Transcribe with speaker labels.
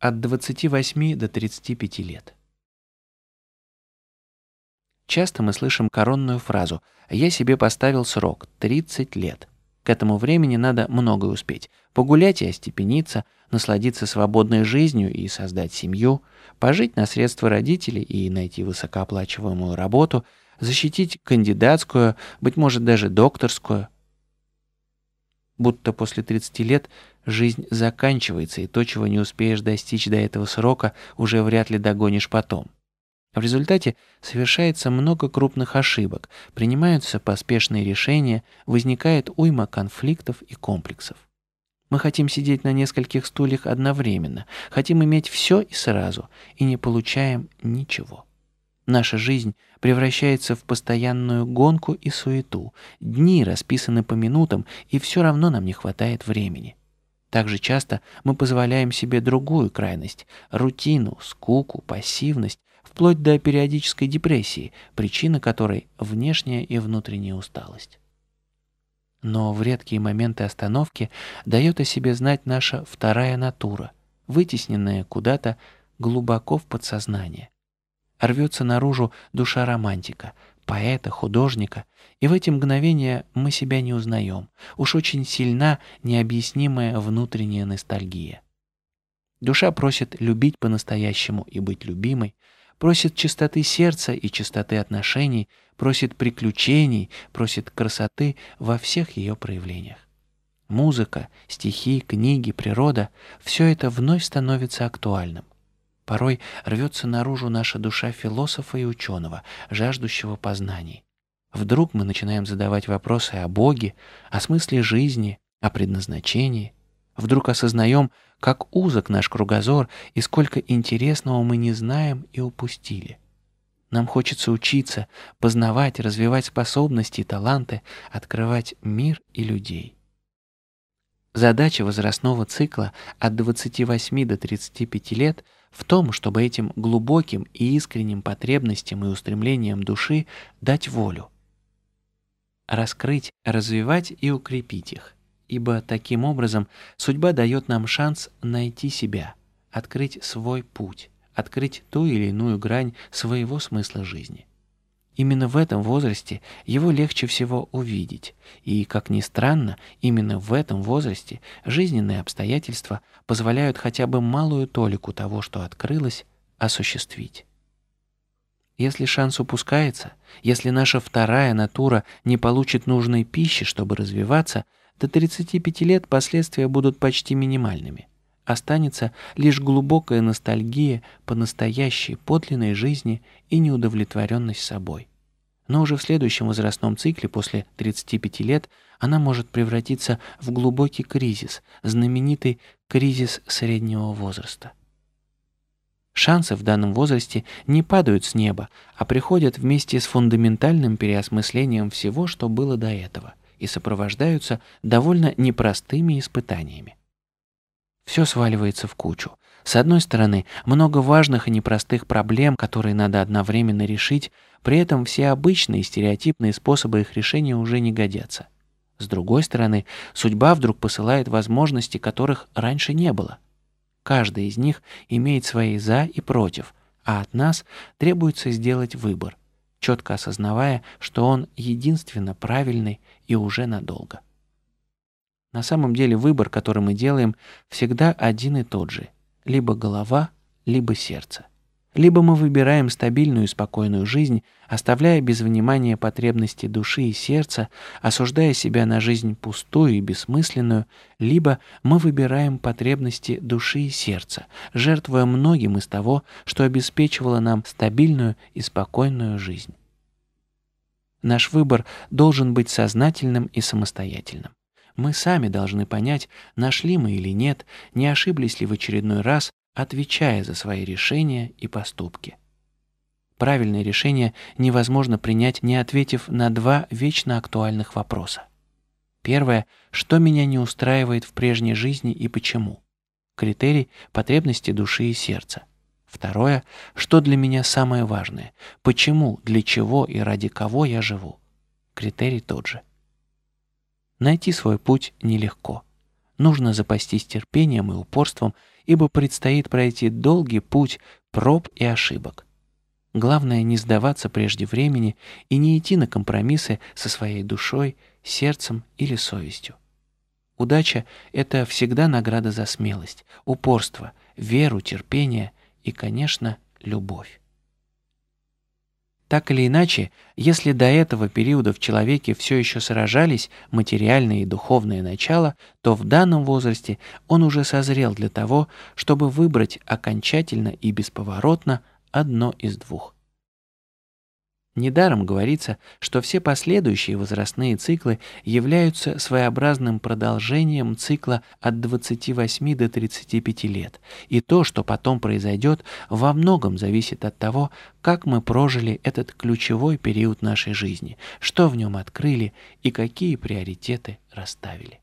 Speaker 1: от 28 до 35 лет. Часто мы слышим коронную фразу «я себе поставил срок – 30 лет». К этому времени надо многое успеть. Погулять и остепениться, насладиться свободной жизнью и создать семью, пожить на средства родителей и найти высокооплачиваемую работу, защитить кандидатскую, быть может даже докторскую. Будто после 30 лет жизнь заканчивается, и то, чего не успеешь достичь до этого срока, уже вряд ли догонишь потом. В результате совершается много крупных ошибок, принимаются поспешные решения, возникает уйма конфликтов и комплексов. Мы хотим сидеть на нескольких стульях одновременно, хотим иметь все и сразу, и не получаем ничего. Наша жизнь превращается в постоянную гонку и суету. Дни расписаны по минутам, и все равно нам не хватает времени. Также часто мы позволяем себе другую крайность – рутину, скуку, пассивность, вплоть до периодической депрессии, причина которой – внешняя и внутренняя усталость. Но в редкие моменты остановки дает о себе знать наша вторая натура, вытесненная куда-то глубоко в подсознание. Рвется наружу душа романтика, поэта, художника, и в эти мгновения мы себя не узнаем. Уж очень сильна необъяснимая внутренняя ностальгия. Душа просит любить по-настоящему и быть любимой, просит чистоты сердца и чистоты отношений, просит приключений, просит красоты во всех ее проявлениях. Музыка, стихи, книги, природа – все это вновь становится актуальным. Порой рвется наружу наша душа философа и ученого, жаждущего познаний. Вдруг мы начинаем задавать вопросы о Боге, о смысле жизни, о предназначении. Вдруг осознаем, как узок наш кругозор и сколько интересного мы не знаем и упустили. Нам хочется учиться, познавать, развивать способности и таланты, открывать мир и людей. Задача возрастного цикла от 28 до 35 лет в том, чтобы этим глубоким и искренним потребностям и устремлениям души дать волю. Раскрыть, развивать и укрепить их ибо таким образом судьба дает нам шанс найти себя, открыть свой путь, открыть ту или иную грань своего смысла жизни. Именно в этом возрасте его легче всего увидеть, и, как ни странно, именно в этом возрасте жизненные обстоятельства позволяют хотя бы малую толику того, что открылось, осуществить. Если шанс упускается, если наша вторая натура не получит нужной пищи, чтобы развиваться – до 35 лет последствия будут почти минимальными. Останется лишь глубокая ностальгия по настоящей подлинной жизни и неудовлетворенность собой. Но уже в следующем возрастном цикле после 35 лет она может превратиться в глубокий кризис, знаменитый кризис среднего возраста. Шансы в данном возрасте не падают с неба, а приходят вместе с фундаментальным переосмыслением всего, что было до этого и сопровождаются довольно непростыми испытаниями. Все сваливается в кучу. С одной стороны, много важных и непростых проблем, которые надо одновременно решить, при этом все обычные стереотипные способы их решения уже не годятся. С другой стороны, судьба вдруг посылает возможности, которых раньше не было. Каждая из них имеет свои «за» и «против», а от нас требуется сделать выбор, четко осознавая, что он единственно правильный и уже надолго. На самом деле выбор, который мы делаем, всегда один и тот же. Либо голова, либо сердце. Либо мы выбираем стабильную и спокойную жизнь, оставляя без внимания потребности души и сердца, осуждая себя на жизнь пустую и бессмысленную, либо мы выбираем потребности души и сердца, жертвуя многим из того, что обеспечивало нам стабильную и спокойную жизнь. Наш выбор должен быть сознательным и самостоятельным. Мы сами должны понять, нашли мы или нет, не ошиблись ли в очередной раз, отвечая за свои решения и поступки. Правильное решение невозможно принять, не ответив на два вечно актуальных вопроса. Первое – что меня не устраивает в прежней жизни и почему? Критерий – потребности души и сердца. Второе, что для меня самое важное, почему, для чего и ради кого я живу. Критерий тот же. Найти свой путь нелегко, Нужно запастись терпением и упорством, ибо предстоит пройти долгий путь проб и ошибок. Главное не сдаваться прежде времени и не идти на компромиссы со своей душой, сердцем или совестью. Удача — это всегда награда за смелость, упорство, веру, терпение и, конечно, любовь. Так или иначе, если до этого периода в человеке все еще сражались материальное и духовное начало, то в данном возрасте он уже созрел для того, чтобы выбрать окончательно и бесповоротно одно из двух – Недаром говорится, что все последующие возрастные циклы являются своеобразным продолжением цикла от 28 до 35 лет, и то, что потом произойдет, во многом зависит от того, как мы прожили этот ключевой период нашей жизни, что в нем открыли и какие приоритеты расставили.